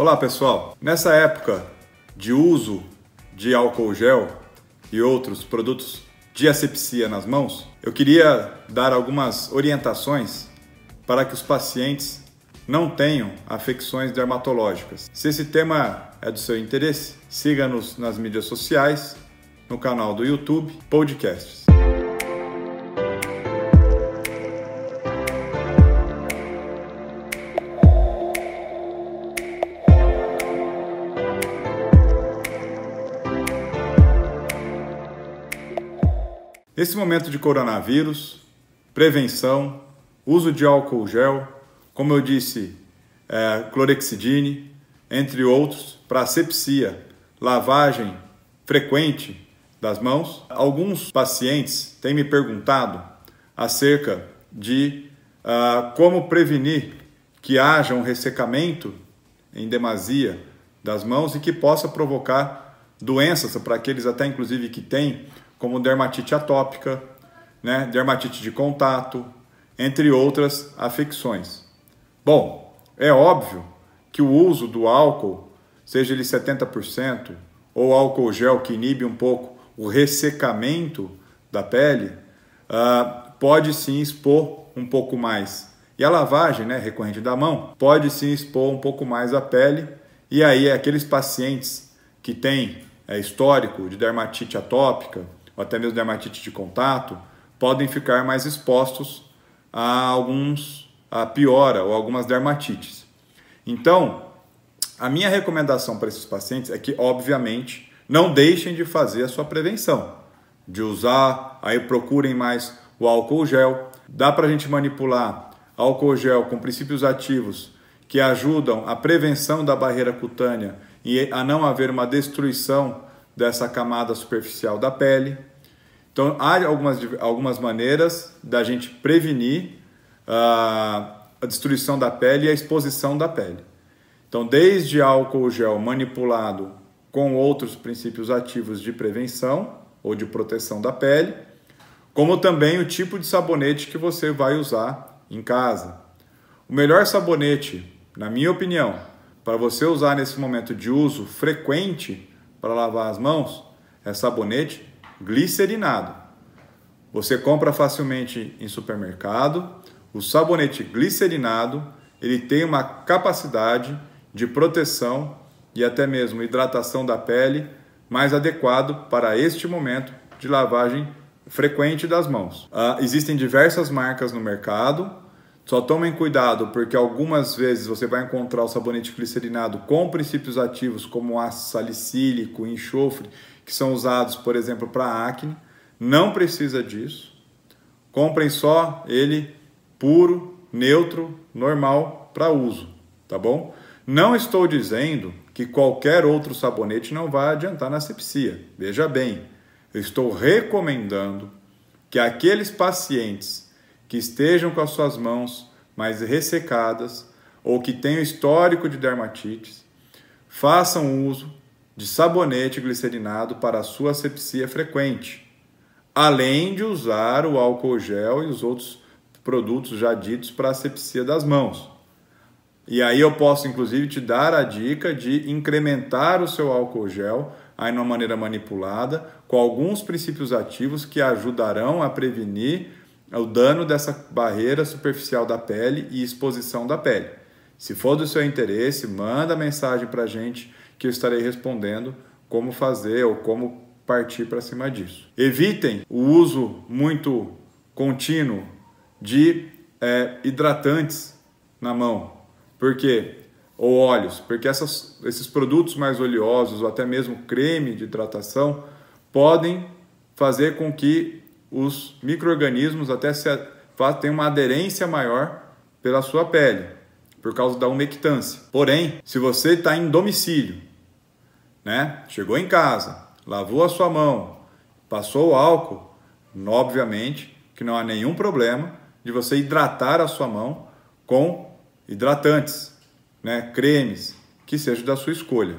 Olá pessoal, nessa época de uso de álcool gel e outros produtos de asepsia nas mãos, eu queria dar algumas orientações para que os pacientes não tenham afecções dermatológicas. Se esse tema é do seu interesse, siga-nos nas mídias sociais, no canal do YouTube, podcasts. Nesse momento de coronavírus, prevenção, uso de álcool gel, como eu disse, é, clorexidine, entre outros, para asepsia, lavagem frequente das mãos. Alguns pacientes têm me perguntado acerca de uh, como prevenir que haja um ressecamento em demasia das mãos e que possa provocar doenças para aqueles até inclusive que têm, como dermatite atópica, né, dermatite de contato, entre outras afecções. Bom, é óbvio que o uso do álcool, seja ele 70% ou álcool gel que inibe um pouco o ressecamento da pele, uh, pode sim expor um pouco mais. E a lavagem né, recorrente da mão pode sim expor um pouco mais a pele. E aí, aqueles pacientes que têm é, histórico de dermatite atópica ou até mesmo dermatite de contato podem ficar mais expostos a alguns a piora ou algumas dermatites. Então, a minha recomendação para esses pacientes é que, obviamente, não deixem de fazer a sua prevenção, de usar, aí procurem mais o álcool gel. Dá para a gente manipular álcool gel com princípios ativos que ajudam a prevenção da barreira cutânea e a não haver uma destruição dessa camada superficial da pele. Então, há algumas, algumas maneiras da gente prevenir uh, a destruição da pele e a exposição da pele. Então, desde álcool gel manipulado com outros princípios ativos de prevenção ou de proteção da pele, como também o tipo de sabonete que você vai usar em casa. O melhor sabonete, na minha opinião, para você usar nesse momento de uso frequente para lavar as mãos é sabonete glicerinado. Você compra facilmente em supermercado. O sabonete glicerinado ele tem uma capacidade de proteção e até mesmo hidratação da pele mais adequado para este momento de lavagem frequente das mãos. Uh, existem diversas marcas no mercado. Só tomem cuidado porque algumas vezes você vai encontrar o sabonete glicerinado com princípios ativos como ácido salicílico, enxofre, que são usados, por exemplo, para acne. Não precisa disso. Comprem só ele puro, neutro, normal para uso, tá bom? Não estou dizendo que qualquer outro sabonete não vai adiantar na asepsia. Veja bem, eu estou recomendando que aqueles pacientes que estejam com as suas mãos mais ressecadas ou que tenham histórico de dermatites façam uso de sabonete glicerinado para a sua asepsia frequente, além de usar o álcool gel e os outros produtos já ditos para asepsia das mãos. E aí eu posso inclusive te dar a dica de incrementar o seu álcool gel aí numa maneira manipulada com alguns princípios ativos que ajudarão a prevenir o dano dessa barreira superficial da pele e exposição da pele. Se for do seu interesse, manda mensagem para a gente que eu estarei respondendo como fazer ou como partir para cima disso. Evitem o uso muito contínuo de é, hidratantes na mão, porque ou óleos, porque essas, esses produtos mais oleosos ou até mesmo creme de hidratação podem fazer com que os micro-organismos até se, tenham uma aderência maior pela sua pele, por causa da umectância. Porém, se você está em domicílio né? Chegou em casa, lavou a sua mão, passou o álcool, obviamente que não há nenhum problema de você hidratar a sua mão com hidratantes, né? cremes, que seja da sua escolha,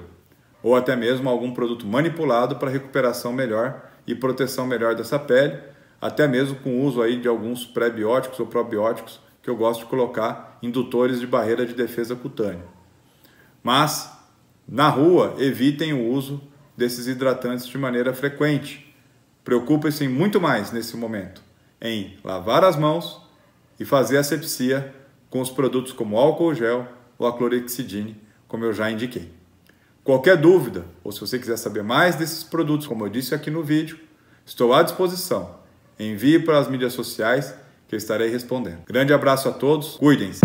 ou até mesmo algum produto manipulado para recuperação melhor e proteção melhor dessa pele, até mesmo com o uso aí de alguns pré-bióticos ou probióticos que eu gosto de colocar indutores de barreira de defesa cutânea. Mas na rua, evitem o uso desses hidratantes de maneira frequente. Preocupem-se muito mais nesse momento em lavar as mãos e fazer asepsia com os produtos como álcool gel ou a clorexidine, como eu já indiquei. Qualquer dúvida, ou se você quiser saber mais desses produtos, como eu disse aqui no vídeo, estou à disposição. Envie para as mídias sociais que eu estarei respondendo. Grande abraço a todos, cuidem-se!